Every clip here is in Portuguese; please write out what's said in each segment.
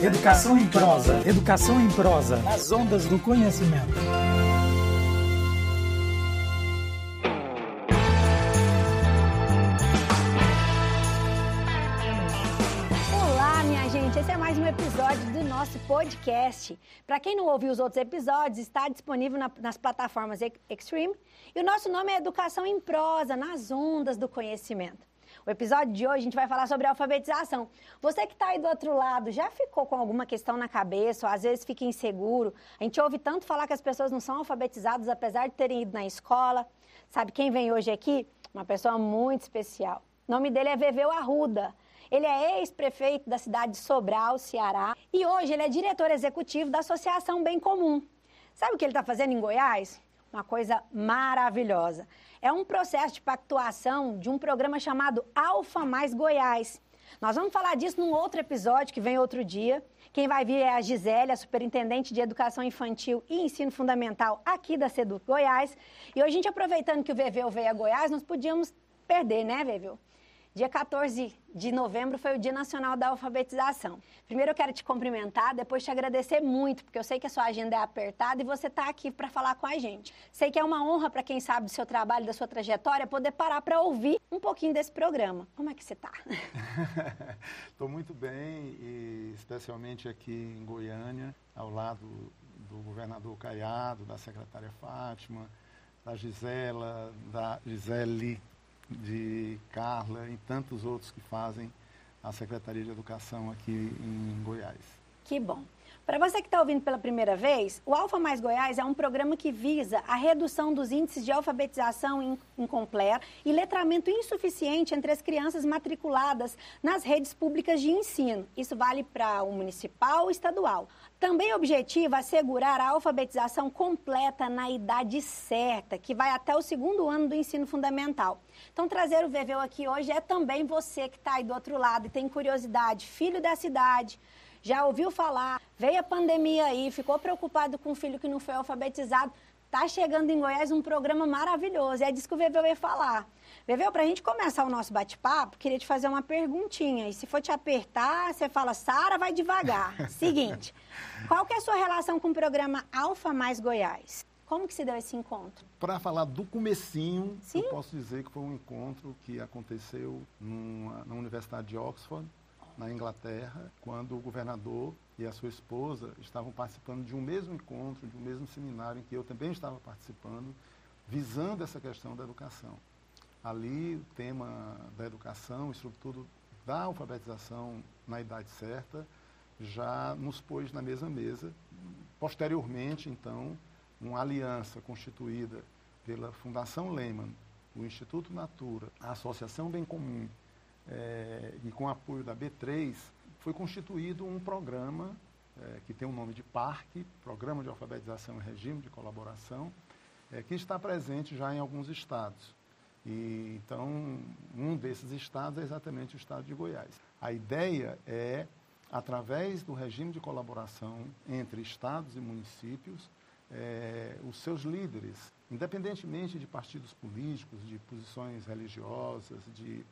Educação em prosa. Educação em prosa. As ondas do conhecimento. Olá, minha gente. Esse é mais um episódio do nosso podcast. Para quem não ouviu os outros episódios, está disponível na- nas plataformas Ex- Extreme. E o nosso nome é Educação em Prosa, nas ondas do conhecimento. O episódio de hoje a gente vai falar sobre alfabetização. Você que está aí do outro lado, já ficou com alguma questão na cabeça, ou às vezes fica inseguro? A gente ouve tanto falar que as pessoas não são alfabetizadas, apesar de terem ido na escola. Sabe quem vem hoje aqui? Uma pessoa muito especial. O nome dele é Veveu Arruda. Ele é ex-prefeito da cidade de Sobral, Ceará, e hoje ele é diretor executivo da Associação Bem Comum. Sabe o que ele está fazendo em Goiás? Uma coisa maravilhosa. É um processo de pactuação de um programa chamado Alfa Mais Goiás. Nós vamos falar disso num outro episódio que vem outro dia. Quem vai vir é a Gisele, a superintendente de Educação Infantil e Ensino Fundamental aqui da Seduc Goiás. E hoje, a gente aproveitando que o Veveu veio a Goiás, nós podíamos perder, né, Veveu? Dia 14 de novembro foi o Dia Nacional da Alfabetização. Primeiro eu quero te cumprimentar, depois te agradecer muito, porque eu sei que a sua agenda é apertada e você está aqui para falar com a gente. Sei que é uma honra para quem sabe do seu trabalho, da sua trajetória, poder parar para ouvir um pouquinho desse programa. Como é que você está? Estou muito bem, e especialmente aqui em Goiânia, ao lado do governador Caiado, da secretária Fátima, da Gisela, da Gisele, de Carla e tantos outros que fazem a Secretaria de Educação aqui em Goiás. Que bom. Para você que está ouvindo pela primeira vez, o Alfa Mais Goiás é um programa que visa a redução dos índices de alfabetização in- incompleta e letramento insuficiente entre as crianças matriculadas nas redes públicas de ensino. Isso vale para o municipal e estadual. Também objetiva assegurar a alfabetização completa na idade certa, que vai até o segundo ano do ensino fundamental. Então, trazer o Veveu aqui hoje é também você que está aí do outro lado e tem curiosidade, filho da cidade, já ouviu falar, veio a pandemia aí, ficou preocupado com o filho que não foi alfabetizado. Tá chegando em Goiás um programa maravilhoso. É disso que o Veveu ia falar. Veveu, para a gente começar o nosso bate-papo, queria te fazer uma perguntinha. E se for te apertar, você fala, Sara, vai devagar. Seguinte, qual que é a sua relação com o programa Alfa Mais Goiás? Como que se deu esse encontro? Para falar do comecinho, Sim. eu posso dizer que foi um encontro que aconteceu numa- na Universidade de Oxford, na Inglaterra, quando o governador e a sua esposa estavam participando de um mesmo encontro, de um mesmo seminário em que eu também estava participando, visando essa questão da educação. Ali, o tema da educação, e sobretudo da alfabetização na idade certa, já nos pôs na mesma mesa. Posteriormente, então, uma aliança constituída pela Fundação Lehman, o Instituto Natura, a Associação Bem Comum eh, e com apoio da B3, foi constituído um programa eh, que tem o nome de PARC, Programa de Alfabetização e Regime de Colaboração, eh, que está presente já em alguns estados. E, então, um desses estados é exatamente o estado de Goiás. A ideia é, através do regime de colaboração entre estados e municípios, eh, os seus líderes, independentemente de partidos políticos, de posições religiosas, de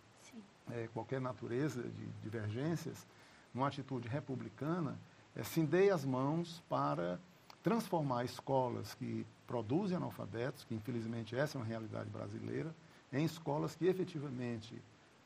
Eh, qualquer natureza de divergências, numa atitude republicana, se deem as mãos para transformar escolas que produzem analfabetos, que infelizmente essa é uma realidade brasileira, em escolas que efetivamente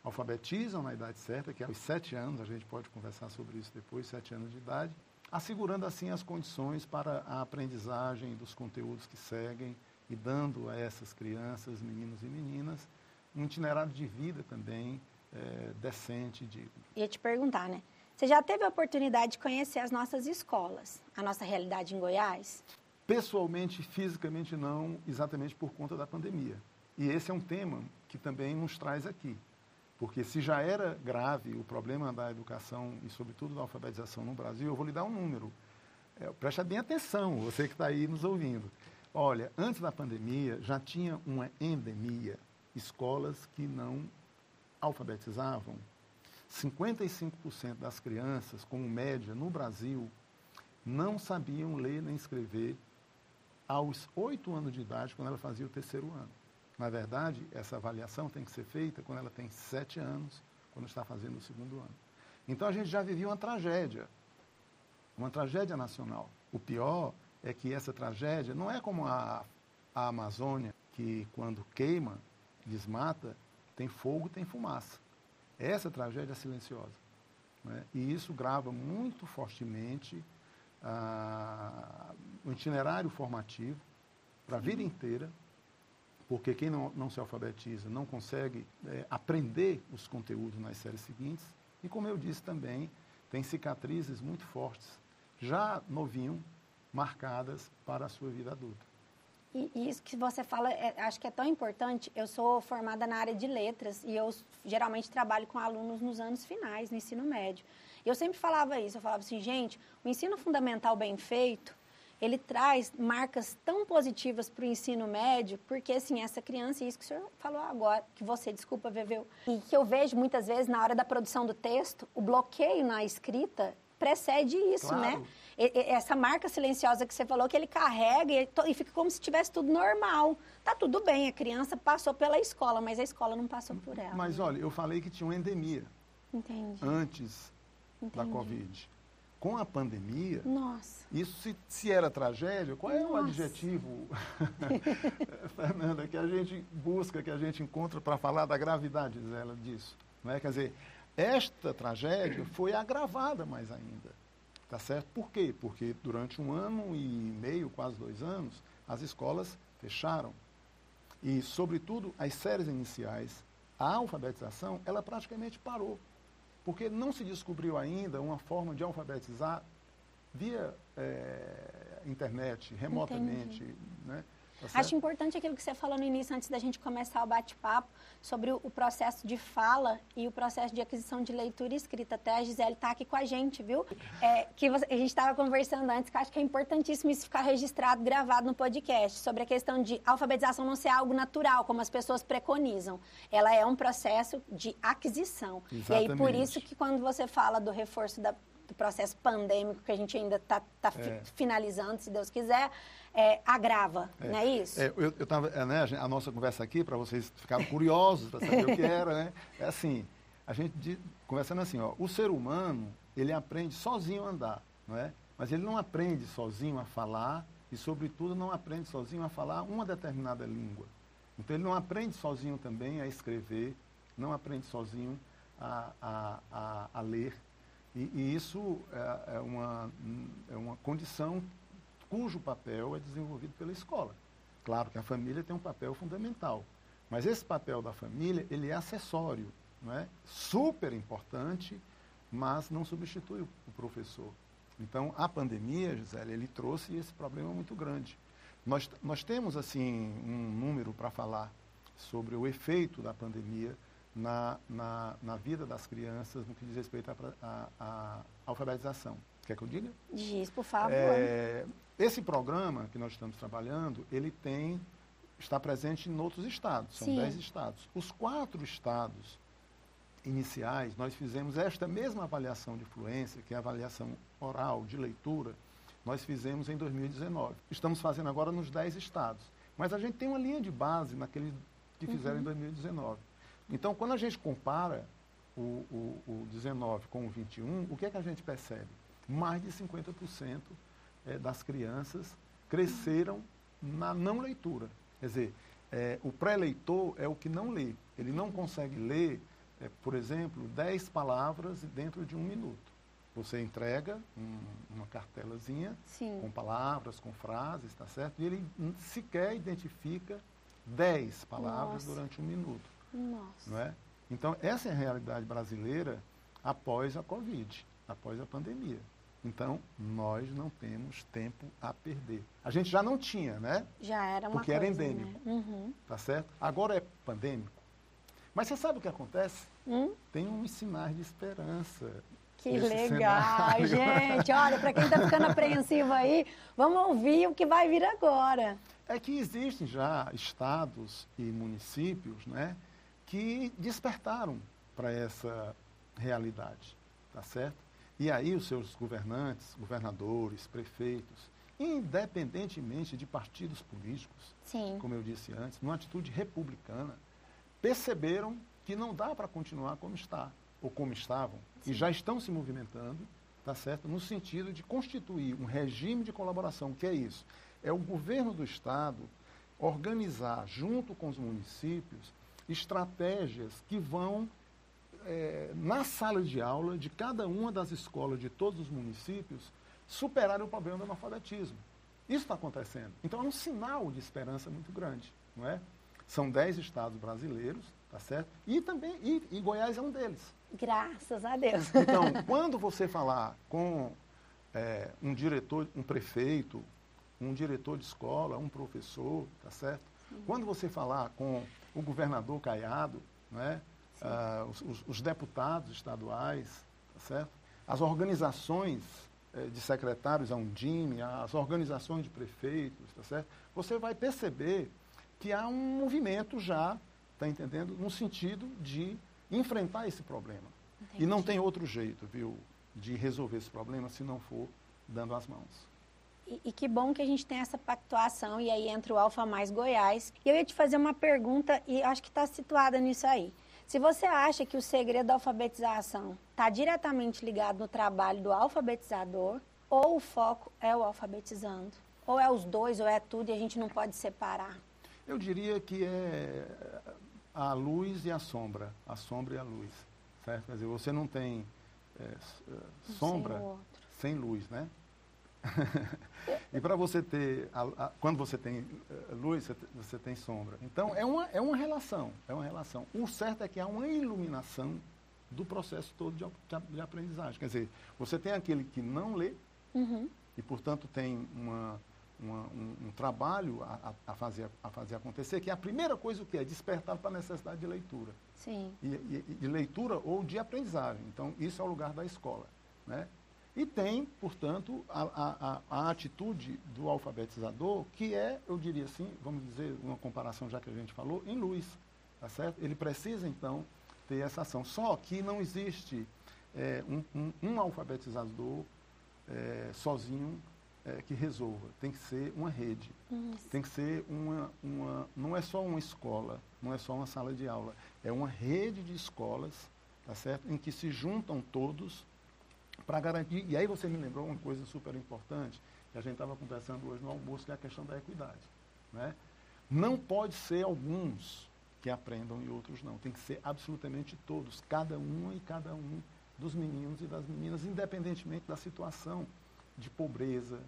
alfabetizam na idade certa, que é aos sete anos, a gente pode conversar sobre isso depois, sete anos de idade, assegurando assim as condições para a aprendizagem dos conteúdos que seguem e dando a essas crianças, meninos e meninas, um itinerário de vida também eh, decente e digno. Ia te perguntar, né? Você já teve a oportunidade de conhecer as nossas escolas, a nossa realidade em Goiás? Pessoalmente, fisicamente não, exatamente por conta da pandemia. E esse é um tema que também nos traz aqui. Porque se já era grave o problema da educação e, sobretudo, da alfabetização no Brasil, eu vou lhe dar um número. É, preste bem atenção, você que está aí nos ouvindo. Olha, antes da pandemia já tinha uma endemia, escolas que não alfabetizavam. 55% das crianças, como média no Brasil, não sabiam ler nem escrever aos oito anos de idade, quando ela fazia o terceiro ano. Na verdade, essa avaliação tem que ser feita quando ela tem sete anos, quando está fazendo o segundo ano. Então, a gente já vivia uma tragédia uma tragédia nacional. O pior é que essa tragédia não é como a, a Amazônia, que quando queima, desmata, tem fogo, tem fumaça. Essa tragédia é silenciosa. Né? E isso grava muito fortemente ah, o itinerário formativo para a vida inteira, porque quem não, não se alfabetiza não consegue é, aprender os conteúdos nas séries seguintes. E, como eu disse também, tem cicatrizes muito fortes, já novinho, marcadas para a sua vida adulta. E, isso que você fala, é, acho que é tão importante. Eu sou formada na área de letras e eu geralmente trabalho com alunos nos anos finais, no ensino médio. Eu sempre falava isso, eu falava assim, gente, o ensino fundamental bem feito, ele traz marcas tão positivas para o ensino médio, porque assim, essa criança, isso que o senhor falou agora, que você, desculpa, Veveu, e que eu vejo muitas vezes na hora da produção do texto, o bloqueio na escrita precede isso, né? claro. né? Essa marca silenciosa que você falou, que ele carrega e, e fica como se tivesse tudo normal. Tá tudo bem, a criança passou pela escola, mas a escola não passou por ela. Mas né? olha, eu falei que tinha uma endemia Entendi. antes Entendi. da Covid. Com a pandemia, Nossa. isso se, se era tragédia, qual é o adjetivo, Fernanda, que a gente busca, que a gente encontra para falar da gravidade dela, disso? Não é? Quer dizer, esta tragédia foi agravada mais ainda. Tá certo? Por quê? Porque durante um ano e meio, quase dois anos, as escolas fecharam. E, sobretudo, as séries iniciais, a alfabetização, ela praticamente parou. Porque não se descobriu ainda uma forma de alfabetizar via é, internet, remotamente. Né? Tá Acho importante aquilo que você falou no início, antes da gente começar o bate-papo, sobre o, o, processo de fala e o processo de aquisição de leitura e escrita. Até a Gisele está aqui com a gente, viu? É, que você, a gente estava conversando antes, que acho que é importantíssimo isso ficar registrado, gravado no podcast, sobre a questão de alfabetização não ser algo natural, como as pessoas preconizam. Ela é um processo de aquisição. Exatamente. E aí, por isso que quando você fala do reforço da, do processo pandêmico, que a gente ainda está tá, tá é. finalizando, se Deus quiser, é, agrava, é. não é isso? É, eu estava, é, né, a nossa conversa aqui, para vocês ficarem curiosos para saber o que era, né? É assim, a gente conversando assim, ó, o ser humano, ele aprende sozinho a andar, não é? Mas ele não aprende sozinho a falar e, sobretudo, não aprende sozinho a falar uma determinada língua. Então, ele não aprende sozinho também a escrever, não aprende sozinho a, a, a, a ler. E, e isso é, é, uma, é uma condição cujo papel é desenvolvido pela escola. Claro que a família tem um papel fundamental, mas esse papel da família ele é acessório, não é? Super importante, mas não substitui o professor. Então, a pandemia, Gisele, ele trouxe esse problema muito grande. Nós, nós temos, assim, um número para falar sobre o efeito da pandemia na, na, na vida das crianças no que diz respeito à alfabetização. Quer que eu diga? Diz, por favor. É, esse programa que nós estamos trabalhando, ele tem está presente em outros estados, são dez estados. Os quatro estados iniciais, nós fizemos esta mesma avaliação de fluência, que é a avaliação oral de leitura, nós fizemos em 2019. Estamos fazendo agora nos dez estados. Mas a gente tem uma linha de base naqueles que fizeram uhum. em 2019. Então, quando a gente compara o, o, o 19 com o 21, o que é que a gente percebe? mais de 50% é, das crianças cresceram na não leitura. Quer dizer, é, o pré-leitor é o que não lê. Ele não consegue ler, é, por exemplo, 10 palavras dentro de um minuto. Você entrega um, uma cartelazinha Sim. com palavras, com frases, está certo? E ele sequer identifica 10 palavras Nossa. durante um minuto. Nossa. Não é? Então, essa é a realidade brasileira após a Covid, após a pandemia. Então, nós não temos tempo a perder. A gente já não tinha, né? Já era uma Porque coisa, era endêmico. Né? Uhum. Tá certo? Agora é pandêmico. Mas você sabe o que acontece? Hum? Tem uns sinais de esperança. Que legal, cenário. gente. Olha, para quem está ficando apreensivo aí, vamos ouvir o que vai vir agora. É que existem já estados e municípios né, que despertaram para essa realidade, tá certo? E aí os seus governantes, governadores, prefeitos, independentemente de partidos políticos, Sim. como eu disse antes, numa atitude republicana, perceberam que não dá para continuar como está, ou como estavam, Sim. e já estão se movimentando tá certo? No sentido de constituir um regime de colaboração. O que é isso? É o governo do Estado organizar, junto com os municípios, estratégias que vão, é, na sala de aula de cada uma das escolas de todos os municípios, superar o problema do analfabetismo. Isso está acontecendo. Então é um sinal de esperança muito grande, não é? São dez estados brasileiros, tá certo? E também, e, e Goiás é um deles. Graças a Deus. Então, quando você falar com é, um diretor, um prefeito, um diretor de escola, um professor, tá certo? Quando você falar com o governador Caiado, né? Ah, os, os, os, deputados estaduais, tá certo? As organizações eh, de secretários, a Undime, as organizações de prefeitos, tá certo? Você vai perceber que há um movimento já, tá entendendo? No sentido de enfrentar esse problema. Entendi. E não tem outro jeito, viu, de resolver esse problema se não for dando as mãos. E, e, que bom que a gente tem essa pactuação, e aí entra o Alfa Mais Goiás. E eu ia te fazer uma pergunta, e acho que está situada nisso aí. Se você acha que o segredo da alfabetização está diretamente ligado no trabalho do alfabetizador, ou o foco é o alfabetizando, ou é os dois, ou é tudo, e a gente não pode separar. Eu diria que é a luz e a sombra, a sombra e a luz, certo? Quer dizer, você não tem é, sombra sem, sem luz, né? e para você ter, a, a, quando você tem uh, luz, você, você, tem sombra. Então, é uma, é uma relação, é uma relação. O certo é que há uma iluminação do processo todo de, de, aprendizagem. Quer dizer, você tem aquele que não lê uhum. e, portanto, tem uma, uma, um, um, trabalho a, a, fazer, a fazer acontecer, que é a primeira coisa que é despertar para a necessidade de leitura. Sim. E, e, de leitura ou de aprendizagem. Então, isso é o lugar da escola. Né? E tem, portanto, a, a, a, atitude do alfabetizador, que é, eu diria assim, vamos dizer, uma comparação já que a gente falou, em luz. Tá certo? Ele precisa, então, ter essa ação. Só que não existe é, um, um, um, alfabetizador é, sozinho é, que resolva. Tem que ser uma rede. Isso. Tem que ser uma, uma. Não é só uma escola, não é só uma sala de aula. É uma rede de escolas, tá certo? Em que se juntam todos para garantir. E aí você me lembrou uma coisa super importante, que a gente estava conversando hoje no almoço, que é a questão da equidade. Né? Não pode ser alguns que aprendam e outros não. Tem que ser absolutamente todos, cada um e cada um dos meninos e das meninas, independentemente da situação de pobreza,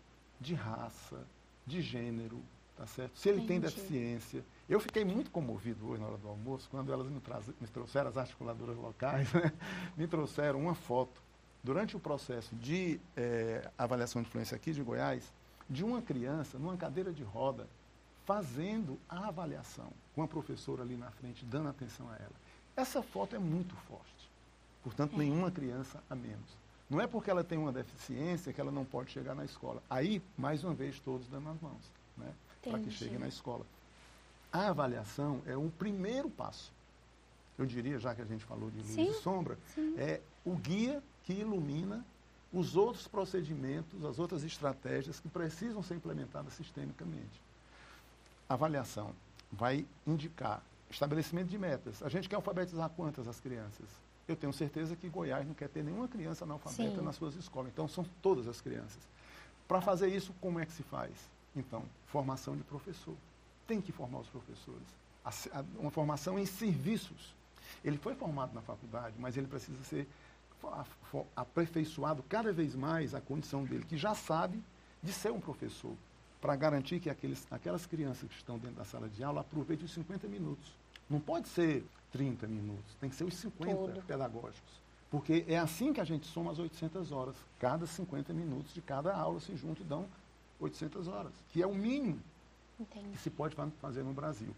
de raça, de gênero, tá certo? Se ele Entendi. tem deficiência. Eu fiquei muito comovido hoje na hora do almoço, quando elas me, me trouxeram, as articuladoras locais, né? me trouxeram uma foto durante o processo de é, avaliação de influência aqui de Goiás, de uma criança numa cadeira de roda, fazendo a avaliação, com a professora ali na frente, dando atenção a ela. Essa foto é muito forte. Portanto, é. nenhuma criança a menos. Não é porque ela tem uma deficiência que ela não pode chegar na escola. Aí, mais uma vez, todos dando as mãos, né? Para que chegue na escola. A avaliação é o primeiro passo. Eu diria, já que a gente falou de luz sim, e sombra, sim. é o guia que ilumina os outros procedimentos, as outras estratégias que precisam ser implementadas sistemicamente. Avaliação vai indicar estabelecimento de metas. A gente quer alfabetizar quantas as crianças? Eu tenho certeza que Goiás não quer ter nenhuma criança analfabeta Sim. nas suas escolas. Então, são todas as crianças. Para fazer isso, como é que se faz? Então, formação de professor. Tem que formar os professores. uma formação em serviços. Ele foi formado na faculdade, mas ele precisa ser aperfeiçoado cada vez mais a condição dele, que já sabe de ser um professor, para garantir que aqueles, aquelas crianças que estão dentro da sala de aula aproveitem os 50 minutos. Não pode ser 30 minutos, tem que ser os 50 Todo. pedagógicos. Porque é assim que a gente soma as 800 horas. Cada 50 minutos de cada aula se juntam e dão 800 horas, que é o mínimo Entendi. que se pode fazer no Brasil.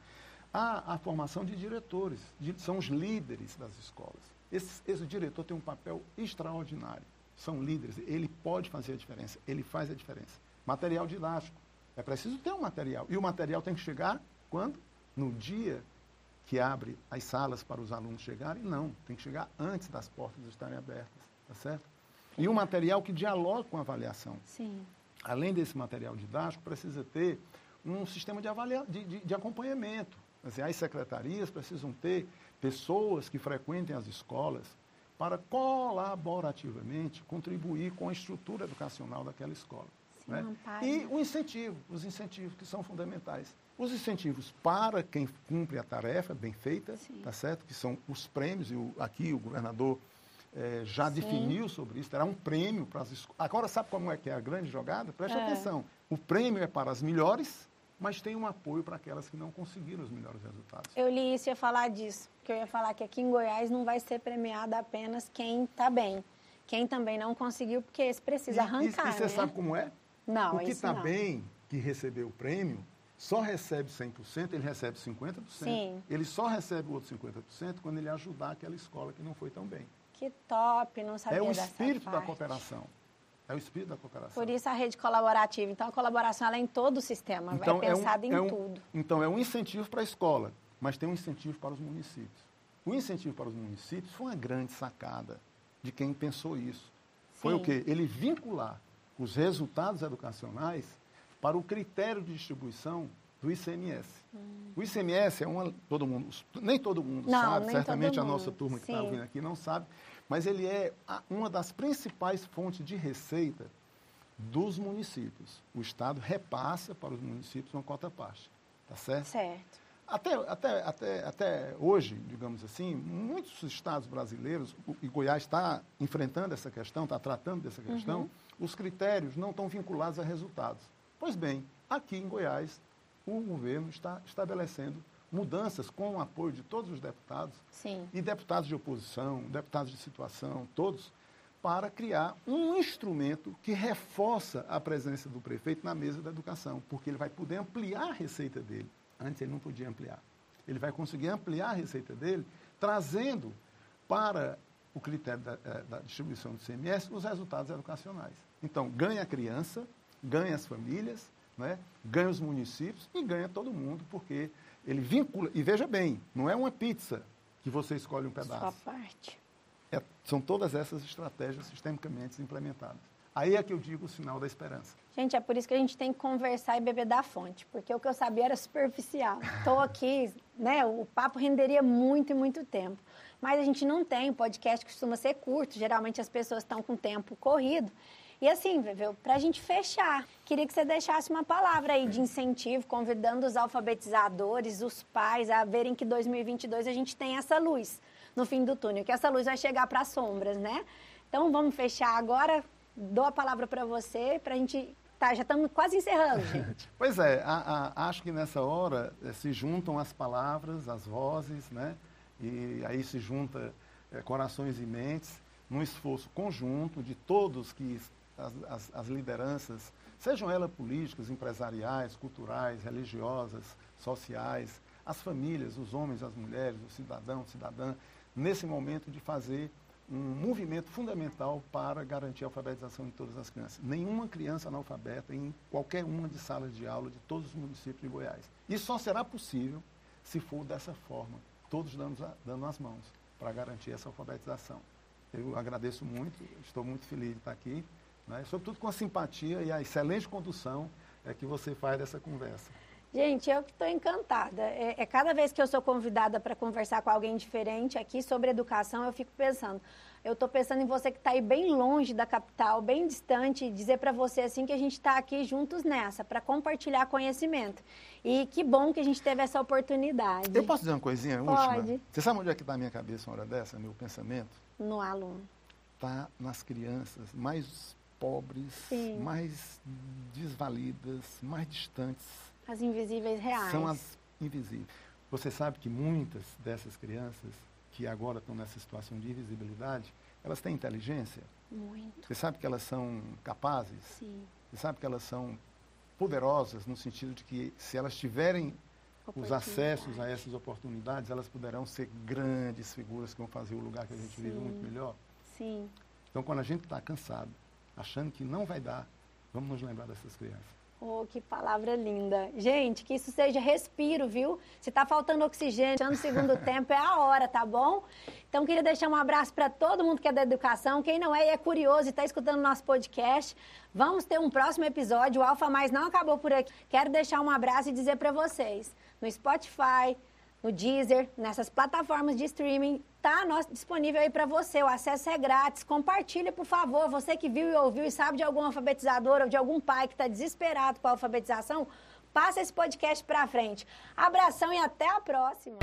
A, a formação de diretores, de, são os líderes das escolas. Esse, esse diretor tem um papel extraordinário. São líderes, ele pode fazer a diferença, ele faz a diferença. Material didático. É preciso ter um material. E o material tem que chegar quando? No dia que abre as salas para os alunos chegarem? Não, tem que chegar antes das portas estarem abertas, tá certo? E um material que dialogue com a avaliação. Sim. Além desse material didático, precisa ter um sistema de, avalia... de, de, de acompanhamento. Assim, as secretarias precisam ter pessoas que frequentem as escolas, para colaborativamente contribuir com a estrutura educacional daquela escola. Sim, né? E o incentivo, os incentivos que são fundamentais. Os incentivos para quem cumpre a tarefa bem feita, Sim. tá certo? Que são os prêmios, e o- aqui o governador eh, já Sim. definiu sobre isso, terá um prêmio para as escolas. Agora, sabe como é que é a grande jogada? Preste É. atenção. O prêmio é para as melhores, mas tem um apoio para aquelas que não conseguiram os melhores resultados. Eu li isso e ia falar disso. Que eu ia falar que aqui em Goiás não vai ser premiado apenas quem está bem. Quem também não conseguiu, porque esse precisa E- arrancar, e, e você né? sabe como é? Não, o que está bem, que recebeu o prêmio, só recebe 100%, ele recebe 50%. Sim. Ele só recebe o outro 50% quando ele ajudar aquela escola que não foi tão bem. Que top, não sabia é o espírito da cooperação. É o espírito da cooperação. Por isso a rede colaborativa. Então a colaboração ela é em todo o sistema, é pensada em é um- tudo. Então, é um incentivo para a escola, mas tem um incentivo para os municípios. O incentivo para os municípios foi uma grande sacada de quem pensou isso. Foi Sim. o quê? Ele vincular os resultados educacionais para o critério de distribuição do ICMS. O ICMS é uma. Todo mundo, nem todo mundo Hum. Não, sabe, certamente todo a nossa mundo. turma que está Sim. ouvindo aqui não sabe, mas ele é uma das principais fontes de receita dos municípios. O Estado repassa para os municípios uma cota parte. Tá certo? Certo. Até, até, até, até hoje, digamos assim, muitos estados brasileiros, e Goiás está enfrentando essa questão, está tratando dessa questão, os critérios não estão vinculados a resultados. Pois bem, aqui em Goiás, o governo está estabelecendo mudanças com o apoio de todos os deputados Sim. e deputados de oposição, deputados de situação, todos, para criar um instrumento que reforça a presença do prefeito na mesa da educação, porque ele vai poder ampliar a receita dele. Antes ele não podia ampliar. Ele vai conseguir ampliar a receita dele, trazendo para o critério da, eh, da distribuição do CMS os resultados educacionais. Então, ganha a criança, ganha as famílias, né? ganha os municípios e ganha todo mundo, porque ele vincula. E veja bem, não é uma pizza que você escolhe um Sua pedaço. parte. É- são todas essas estratégias sistemicamente implementadas. Aí é que eu digo o sinal da esperança. Gente, é por isso que a gente tem que conversar e beber da fonte, porque o que eu sabia era superficial. Estou aqui, né? O papo renderia muito e muito tempo. Mas a gente não tem, o podcast costuma ser curto, geralmente as pessoas estão com tempo corrido. E assim, para a gente fechar, queria que você deixasse uma palavra aí de incentivo, convidando os alfabetizadores, os pais a verem que 2022 a gente tem essa luz no fim do túnel, que essa luz vai chegar para as sombras, né? Então vamos fechar agora. Dou a palavra para você, para a gente. Tá, já estamos quase encerrando, gente. Pois é, a- a- acho que nessa hora eh, se juntam as palavras, as vozes, né? E aí se junta eh, corações e mentes num esforço conjunto de todos que as, as- as lideranças, sejam elas políticas, empresariais, culturais, religiosas, sociais, as famílias, os homens, as mulheres, o cidadão, cidadã, nesse momento de fazer um movimento fundamental para garantir a alfabetização de todas as crianças. Nenhuma criança analfabeta em qualquer uma de salas de aula de todos os municípios de Goiás. Isso só será possível se for dessa forma, todos dando, dando as mãos para garantir essa alfabetização. Eu agradeço muito, estou muito feliz de estar aqui, né? sobretudo com a simpatia e a excelente condução é, que você faz dessa conversa. Gente, eu que estou encantada. É, é cada vez que eu sou convidada para conversar com alguém diferente aqui sobre educação, eu fico pensando. Eu estou pensando em você que está aí bem longe da capital, bem distante, e dizer para você assim que a gente está aqui juntos nessa, para compartilhar conhecimento. E que bom que a gente teve essa oportunidade. Eu posso dizer uma coisinha Pode. última? Você sabe onde é que está a minha cabeça uma hora dessa, meu pensamento? No aluno. está nas crianças mais pobres, Sim. mais desvalidas, mais distantes. As invisíveis reais. São as invisíveis. Você sabe que muitas dessas crianças que agora estão nessa situação de invisibilidade, elas têm inteligência. Muito. Você sabe que elas são capazes. Sim. Você sabe que elas são poderosas no sentido de que se elas tiverem os acessos a essas oportunidades, elas poderão ser grandes figuras que vão fazer o lugar que a gente vive Sim. muito melhor. Sim. Então, quando a gente está cansado, achando que não vai dar, vamos nos lembrar dessas crianças. Oh, que palavra linda. Gente, que isso seja respiro, viu? Se tá faltando oxigênio no segundo tempo, é a hora, tá bom? Então, queria deixar um abraço para todo mundo que é da educação. Quem não é e é curioso e está escutando nosso podcast, vamos ter um próximo episódio. O Alfa Mais não acabou por aqui. Quero deixar um abraço e dizer para vocês, no Spotify, no Deezer, nessas plataformas de streaming. Tá nosso, disponível aí para você. O acesso é grátis. Compartilha, por favor. Você que viu e ouviu e sabe de algum alfabetizador ou de algum pai que está desesperado com a alfabetização, passa esse podcast para frente. Abração e até a próxima.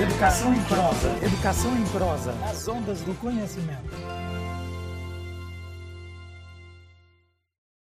Educação em prosa. Educação em prosa. As ondas do conhecimento.